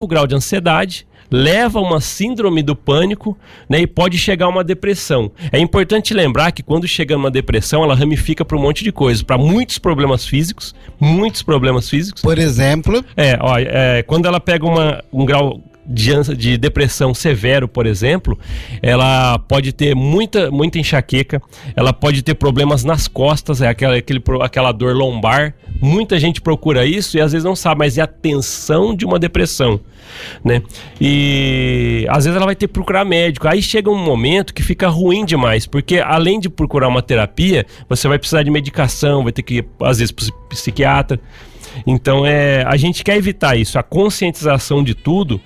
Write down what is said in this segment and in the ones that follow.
o grau de ansiedade, leva a uma síndrome do pânico né, e pode chegar a uma depressão. É importante lembrar que quando chega uma depressão, ela ramifica para um monte de coisas, para muitos problemas físicos, muitos problemas físicos. Por exemplo? É, ó, é quando ela pega uma, um grau de, de depressão severo, por exemplo, ela pode ter muita, muita enxaqueca, ela pode ter problemas nas costas, é aquela, aquele, aquela dor lombar. Muita gente procura isso e às vezes não sabe, mas é a tensão de uma depressão. Né? E às vezes ela vai ter que procurar médico. Aí chega um momento que fica ruim demais, porque além de procurar uma terapia, você vai precisar de medicação, vai ter que ir, às vezes, psiquiatra. Então é, a gente quer evitar isso, a conscientização de tudo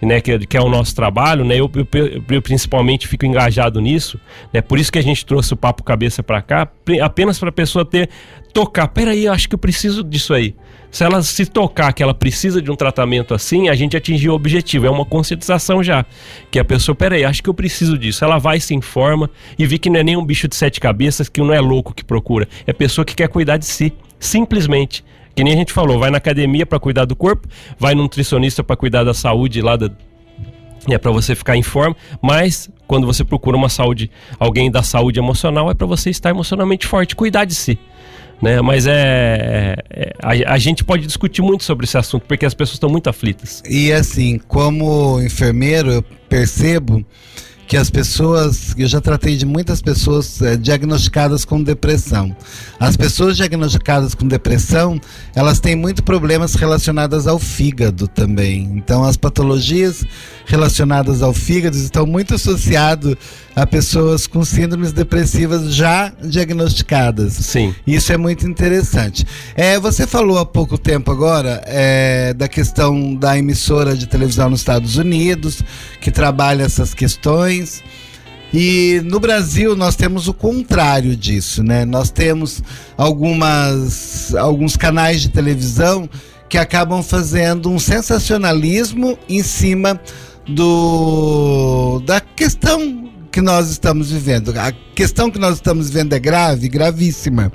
né, que, que, é o nosso trabalho, né, eu, eu, eu, principalmente fico engajado nisso, né, por isso que a gente trouxe o Papo Cabeça para cá, apenas para a pessoa ter, tocar, peraí, eu acho que eu preciso disso aí. Se ela se tocar que ela precisa de um tratamento assim, a gente atingiu o objetivo, é uma conscientização já, que a pessoa, peraí, acho que eu preciso disso. Ela vai, se informa e vê que não é nem um bicho de sete cabeças, que não é louco que procura, é pessoa que quer cuidar de si, simplesmente. Que nem a gente falou, vai na academia para cuidar do corpo, vai no nutricionista para cuidar da saúde lá da, é para você ficar em forma, mas quando você procura uma saúde, alguém da saúde emocional, é para você estar emocionalmente forte, cuidar de si. Né? Mas é, é a, a, gente pode discutir muito sobre esse assunto porque as pessoas estão muito aflitas. E assim, como enfermeiro, eu percebo que as pessoas, eu já tratei de muitas pessoas é, diagnosticadas com depressão. As pessoas diagnosticadas com depressão, elas têm muito problemas relacionados ao fígado também. Então, as patologias relacionadas ao fígado estão muito associadas a pessoas com síndromes depressivas já diagnosticadas. Sim. Isso é muito interessante. É, você falou há pouco tempo agora é, da questão da emissora de televisão nos Estados Unidos, que trabalha essas questões. E no Brasil nós temos o contrário disso, né? Nós temos algumas alguns canais de televisão que acabam fazendo um sensacionalismo em cima do da questão que nós estamos vivendo. A questão que nós estamos vivendo é grave, gravíssima.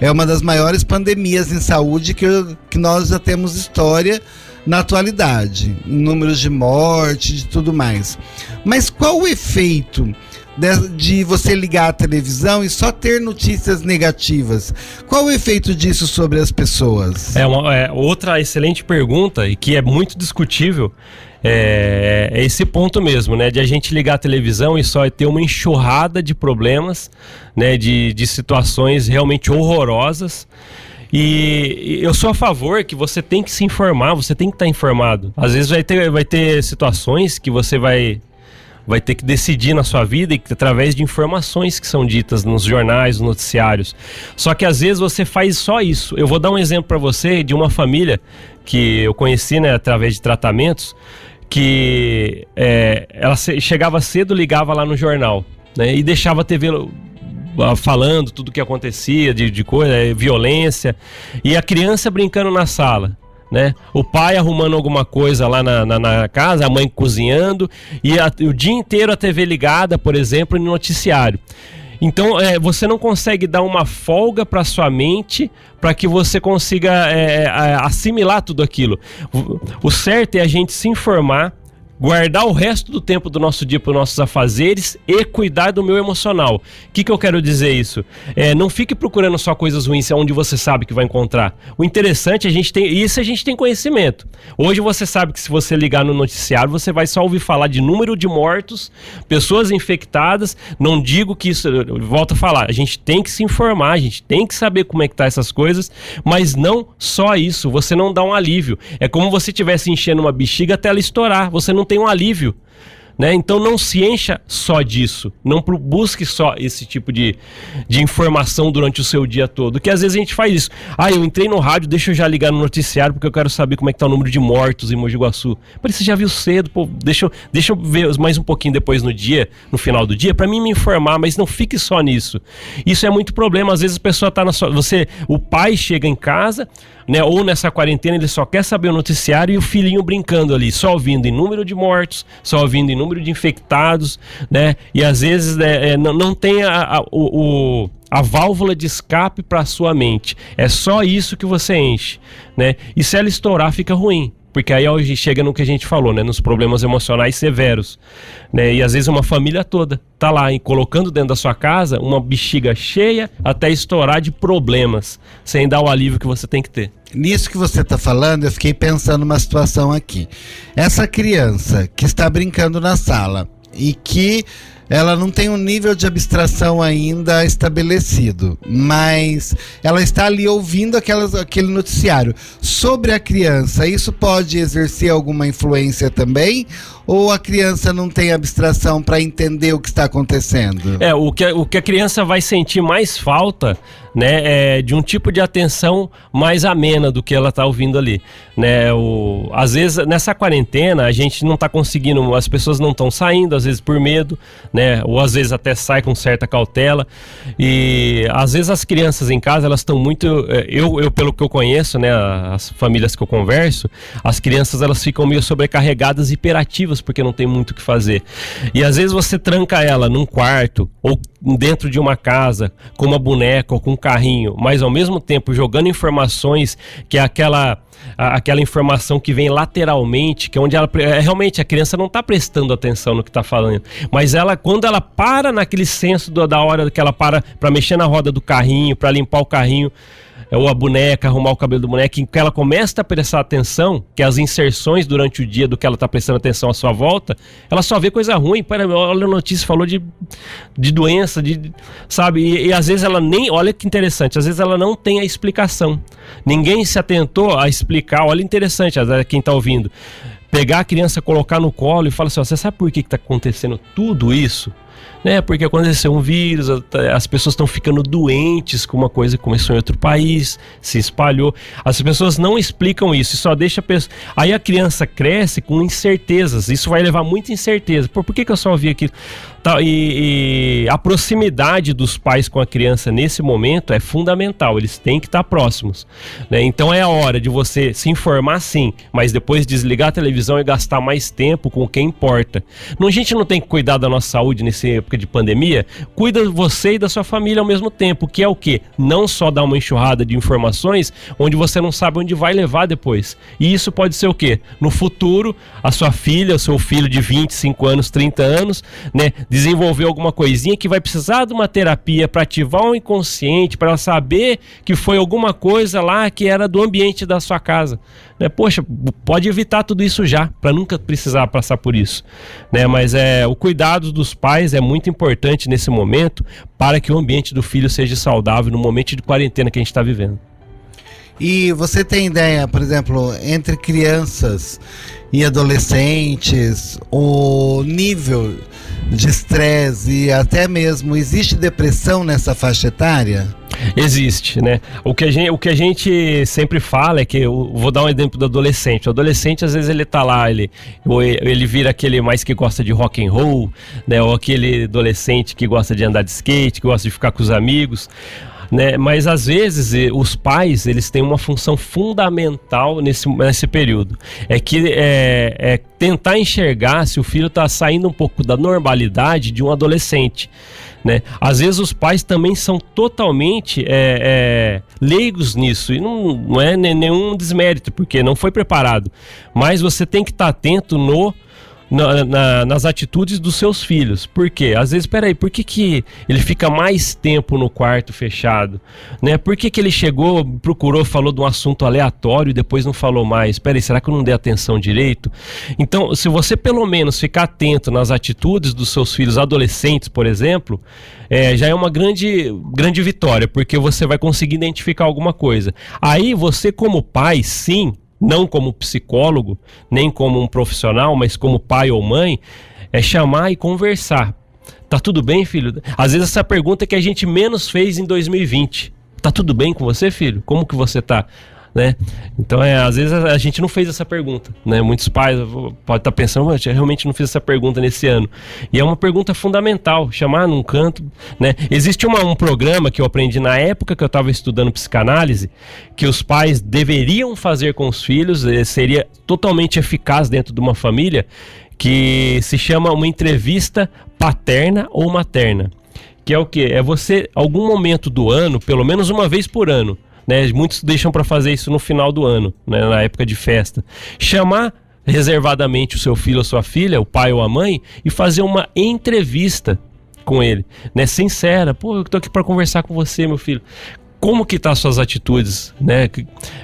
É uma das maiores pandemias em saúde que, que nós já temos história na atualidade, números de morte, de tudo mais. Mas qual o efeito de, de, você ligar a televisão e só ter notícias negativas? Qual o efeito disso sobre as pessoas? É, uma, é outra excelente pergunta e que é muito discutível é, é, esse ponto mesmo, né? De a gente ligar a televisão e só ter uma enxurrada de problemas, né? De, de situações realmente horrorosas. E eu sou a favor que você tem que se informar, você tem que estar informado. Às vezes vai ter, vai ter situações que você vai vai ter que decidir na sua vida e através de informações que são ditas nos jornais, nos noticiários. Só que às vezes você faz só isso. Eu vou dar um exemplo para você de uma família que eu conheci, né, através de tratamentos que é, ela chegava cedo, ligava lá no jornal, né? E deixava a TV falando tudo que acontecia, de, de coisa, é, violência, e a criança brincando na sala. Né? O pai arrumando alguma coisa lá na, na, na casa, a mãe cozinhando, e a, o dia inteiro a TV ligada, por exemplo, no noticiário. Então, é, você não consegue dar uma folga para sua mente para que você consiga é, é, assimilar tudo aquilo. O certo é a gente se informar guardar o resto do tempo do nosso dia para os nossos afazeres e cuidar do meu emocional. O que, que eu quero dizer isso? É, não fique procurando só coisas ruins onde você sabe que vai encontrar. O interessante é a gente tem isso a gente tem conhecimento. Hoje você sabe que se você ligar no noticiário você vai só ouvir falar de número de mortos, pessoas infectadas. Não digo que isso, volto a falar, a gente tem que se informar, a gente tem que saber como é que tá essas coisas, mas não só isso. Você não dá um alívio. É como você estivesse enchendo uma bexiga até ela estourar. Você não tem um alívio. Né? Então não se encha só disso, não busque só esse tipo de, de informação durante o seu dia todo, que às vezes a gente faz isso. Ah, eu entrei no rádio, deixa eu já ligar no noticiário porque eu quero saber como é que tá o número de mortos em Mogi Guaçu. Mas você já viu cedo, pô, deixa eu, deixa eu ver mais um pouquinho depois no dia, no final do dia, para mim me informar, mas não fique só nisso. Isso é muito problema, às vezes a pessoa tá na sua, você, o pai chega em casa, né? Ou nessa quarentena ele só quer saber o noticiário e o filhinho brincando ali, só ouvindo em número de mortos, só ouvindo em número de infectados, né? E às vezes né, é, não, não tem a, a, o, a válvula de escape para sua mente. É só isso que você enche, né? E se ela estourar, fica ruim. Porque aí hoje chega no que a gente falou, né? Nos problemas emocionais severos, né? E às vezes uma família toda tá lá e colocando dentro da sua casa uma bexiga cheia até estourar de problemas, sem dar o alívio que você tem que ter. Nisso que você está falando, eu fiquei pensando uma situação aqui. Essa criança que está brincando na sala e que ela não tem um nível de abstração ainda estabelecido, mas ela está ali ouvindo aquelas, aquele noticiário. Sobre a criança, isso pode exercer alguma influência também? Ou a criança não tem abstração para entender o que está acontecendo? É, o que, o que a criança vai sentir mais falta né, é, de um tipo de atenção mais amena do que ela está ouvindo ali. Né, o, às vezes, nessa quarentena, a gente não está conseguindo, as pessoas não estão saindo, às vezes por medo, né, ou às vezes até sai com certa cautela. E às vezes as crianças em casa, elas estão muito. É, eu, eu, pelo que eu conheço, né, as famílias que eu converso, as crianças elas ficam meio sobrecarregadas, hiperativas, porque não tem muito o que fazer. E às vezes você tranca ela num quarto ou dentro de uma casa com uma boneca ou com um carrinho, mas ao mesmo tempo jogando informações que é aquela aquela informação que vem lateralmente, que é onde ela é, realmente a criança não está prestando atenção no que está falando, mas ela quando ela para naquele senso da hora que ela para para mexer na roda do carrinho, para limpar o carrinho, ou a boneca, arrumar o cabelo do boneco, que ela começa a prestar atenção, que as inserções durante o dia do que ela está prestando atenção à sua volta, ela só vê coisa ruim. Olha a notícia, falou de, de doença, de, sabe? E, e às vezes ela nem, olha que interessante, às vezes ela não tem a explicação. Ninguém se atentou a explicar, olha interessante, quem está ouvindo. Pegar a criança, colocar no colo e falar assim: ó, você sabe por que está acontecendo tudo isso? Né? Porque aconteceu um vírus, as pessoas estão ficando doentes com uma coisa que começou em outro país, se espalhou. As pessoas não explicam isso, só deixa a pessoa. Aí a criança cresce com incertezas. Isso vai levar muita incerteza. Por, por que, que eu só ouvi aquilo? Tá, e, e, a proximidade dos pais com a criança nesse momento é fundamental, eles têm que estar próximos. Né? Então é a hora de você se informar sim, mas depois desligar a televisão e gastar mais tempo com o que importa. Não, a gente não tem que cuidar da nossa saúde nessa época de pandemia? Cuida você e da sua família ao mesmo tempo, que é o que? Não só dar uma enxurrada de informações onde você não sabe onde vai levar depois. E isso pode ser o que? No futuro, a sua filha, o seu filho de 25 anos, 30 anos, né? desenvolver alguma coisinha que vai precisar de uma terapia para ativar o inconsciente, para saber que foi alguma coisa lá que era do ambiente da sua casa. Né? Poxa, pode evitar tudo isso já, para nunca precisar passar por isso. Né? Mas é, o cuidado dos pais é muito importante nesse momento para que o ambiente do filho seja saudável no momento de quarentena que a gente está vivendo. E você tem ideia, por exemplo, entre crianças e adolescentes, o nível de estresse e até mesmo existe depressão nessa faixa etária? Existe, né? O que, a gente, o que a gente sempre fala é que, eu vou dar um exemplo do adolescente. O adolescente, às vezes, ele tá lá, ele, ele vira aquele mais que gosta de rock and roll, né? Ou aquele adolescente que gosta de andar de skate, que gosta de ficar com os amigos né? Mas às vezes os pais eles têm uma função fundamental nesse, nesse período. É que é, é tentar enxergar se o filho está saindo um pouco da normalidade de um adolescente. Né? Às vezes os pais também são totalmente é, é, leigos nisso e não, não é nenhum desmérito porque não foi preparado. Mas você tem que estar tá atento no na, na, nas atitudes dos seus filhos. Por quê? Às vezes, peraí, por que, que ele fica mais tempo no quarto fechado? Né? Por que, que ele chegou, procurou, falou de um assunto aleatório e depois não falou mais? Peraí, será que eu não dei atenção direito? Então, se você pelo menos ficar atento nas atitudes dos seus filhos adolescentes, por exemplo, é, já é uma grande, grande vitória, porque você vai conseguir identificar alguma coisa. Aí você, como pai, sim, não como psicólogo, nem como um profissional, mas como pai ou mãe, é chamar e conversar. Tá tudo bem, filho? Às vezes essa pergunta é que a gente menos fez em 2020. Tá tudo bem com você, filho? Como que você tá? Né? Então, é, às vezes a, gente não fez essa pergunta, né? Muitos pais podem estar tá pensando, eu realmente não fiz essa pergunta nesse ano. E é uma pergunta fundamental, chamar num canto, né? Existe uma, um programa que eu aprendi na época que eu estava estudando psicanálise, que os pais deveriam fazer com os filhos, eh, seria totalmente eficaz dentro de uma família, que se chama uma entrevista paterna ou materna. Que é o que? É você, algum momento do ano, pelo menos uma vez por ano, né? Muitos deixam para fazer isso no final do ano, né? na época de festa. Chamar reservadamente o seu filho ou sua filha, o pai ou a mãe, e fazer uma entrevista com ele, né? Sincera, pô, eu tô aqui para conversar com você, meu filho como que tá suas atitudes, né?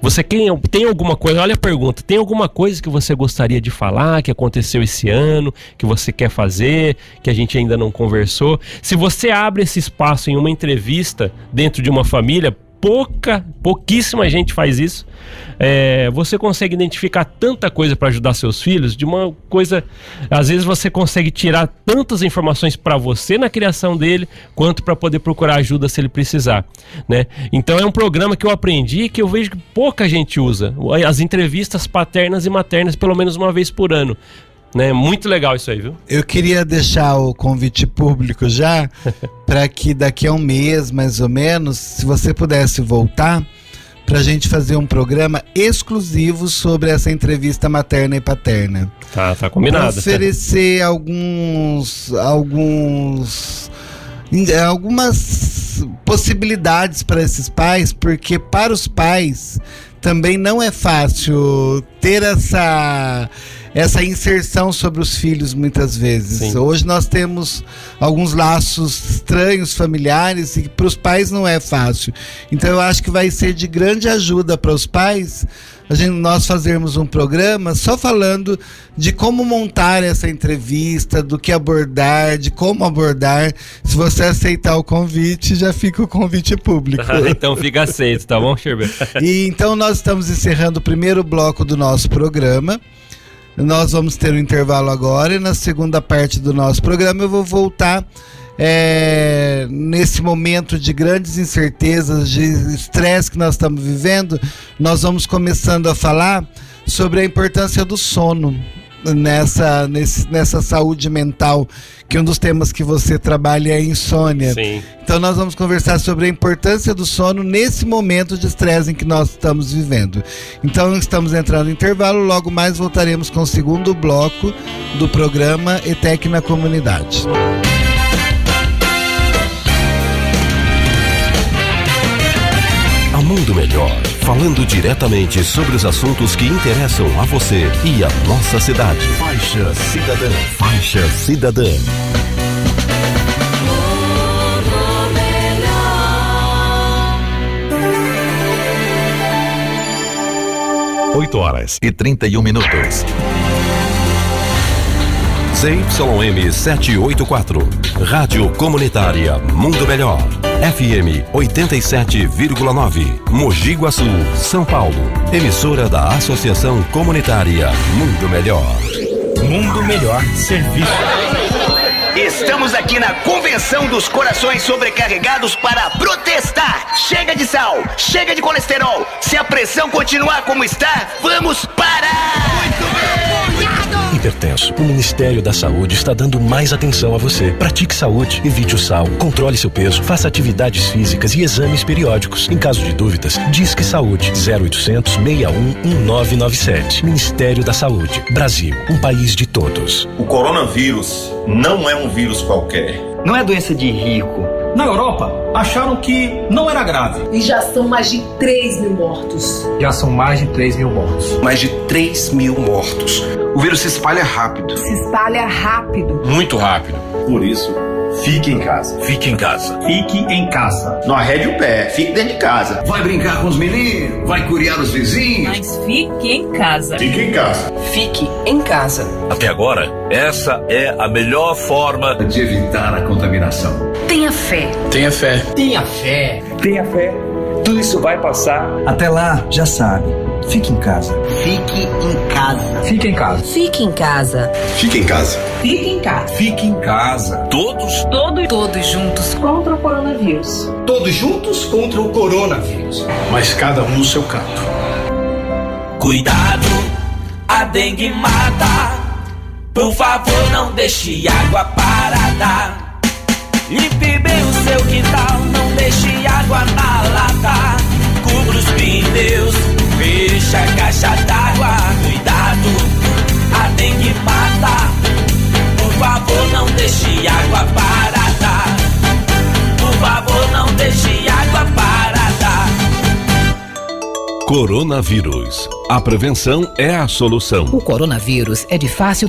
Você tem, tem alguma coisa, olha a pergunta, tem alguma coisa que você gostaria de falar, que aconteceu esse ano, que você quer fazer, que a gente ainda não conversou? Se você abre esse espaço em uma entrevista dentro de uma família, pouca, pouquíssima gente faz isso. É, você consegue identificar tanta coisa para ajudar seus filhos, de uma coisa, às vezes você consegue tirar tantas informações para você na criação dele, quanto para poder procurar ajuda se ele precisar, né? Então é um programa que eu aprendi que eu vejo que pouca gente usa. As entrevistas paternas e maternas pelo menos uma vez por ano. Né? Muito legal isso aí, viu? Eu queria deixar o convite público já para que daqui a um mês, mais ou menos, se você pudesse voltar para a gente fazer um programa exclusivo sobre essa entrevista materna e paterna. Tá, tá combinado. Pra oferecer alguns, alguns, algumas possibilidades para esses pais, porque para os pais também não é fácil ter essa essa inserção sobre os filhos muitas vezes. Sim. Hoje nós temos alguns laços estranhos familiares e para os pais não é fácil. Então eu acho que vai ser de grande ajuda para os pais a gente, nós fazermos um programa só falando de como montar essa entrevista, do que abordar, de como abordar. Se você aceitar o convite, já fica o convite público. então fica aceito, tá bom, Sherbert? e então nós estamos encerrando o primeiro bloco do nosso programa. Nós vamos ter um intervalo agora e na segunda parte do nosso programa eu vou voltar é, nesse momento de grandes incertezas, de estresse que nós estamos vivendo, nós vamos começando a falar sobre a importância do sono nessa, nesse, nessa saúde mental, que um dos temas que você trabalha é a insônia. Sim. Então nós vamos conversar sobre a importância do sono nesse momento de estresse em que nós estamos vivendo. Então estamos entrando em intervalo, logo mais voltaremos com o segundo bloco do programa ETEC na Comunidade. A Mundo Melhor falando diretamente sobre os assuntos que interessam a você e a nossa cidade. Faixa Cidadã. Faixa Cidadã. Oito horas e trinta e um minutos. ZYM 784. Rádio Comunitária Mundo Melhor. FM 87,9. Mogi Guaçu, São Paulo. Emissora da Associação Comunitária Mundo Melhor. Mundo Melhor Serviço. Estamos aqui na Convenção dos Corações Sobrecarregados para protestar. Chega de sal, chega de colesterol. Se a pressão continuar como está, vamos parar. Hipertenso. O Ministério da Saúde está dando mais atenção a você. Pratique saúde, evite o sal, controle seu peso, faça atividades físicas e exames periódicos. Em caso de dúvidas, Disque Saúde 0800 61 1997. Ministério da Saúde. Brasil, um país de todos. O coronavírus não é um vírus qualquer. Não é doença de rico. Na Europa, acharam que não era grave. E já são mais de 3 mil mortos. Já são mais de 3 mil mortos. Mais de 3 mil mortos. O vírus se espalha rápido. Se espalha rápido. Muito rápido. Por isso, Fique em casa. Fique em casa. Fique em casa. Não arrede o pé, fique dentro de casa. Vai brincar com os meninos, vai curiar os vizinhos. Mas fique em casa. Fique em casa. Fique em casa. Até agora, essa é a melhor forma de evitar a contaminação. Tenha fé. Tenha fé. Tenha fé. Tenha fé. Tudo isso vai passar. Até lá, já sabe. Fique em casa. Fique em casa. Fique em casa. Fique em casa. Fique em casa. Fique em casa. Fique em casa. Todos? Todos. Todos juntos contra o coronavírus. Todos juntos contra o coronavírus. Mas cada um no seu canto. Cuidado, a dengue mata. Por favor, não deixe água parada. Limpe bem o seu quintal, não deixe água na lata. Cubra os pneus, fecha a caixa d'água. Cuidado, a dengue mata. Por favor, não deixe água parada. Por favor, não deixe água parada. Coronavírus. A prevenção é a solução. O coronavírus é de fácil transmissão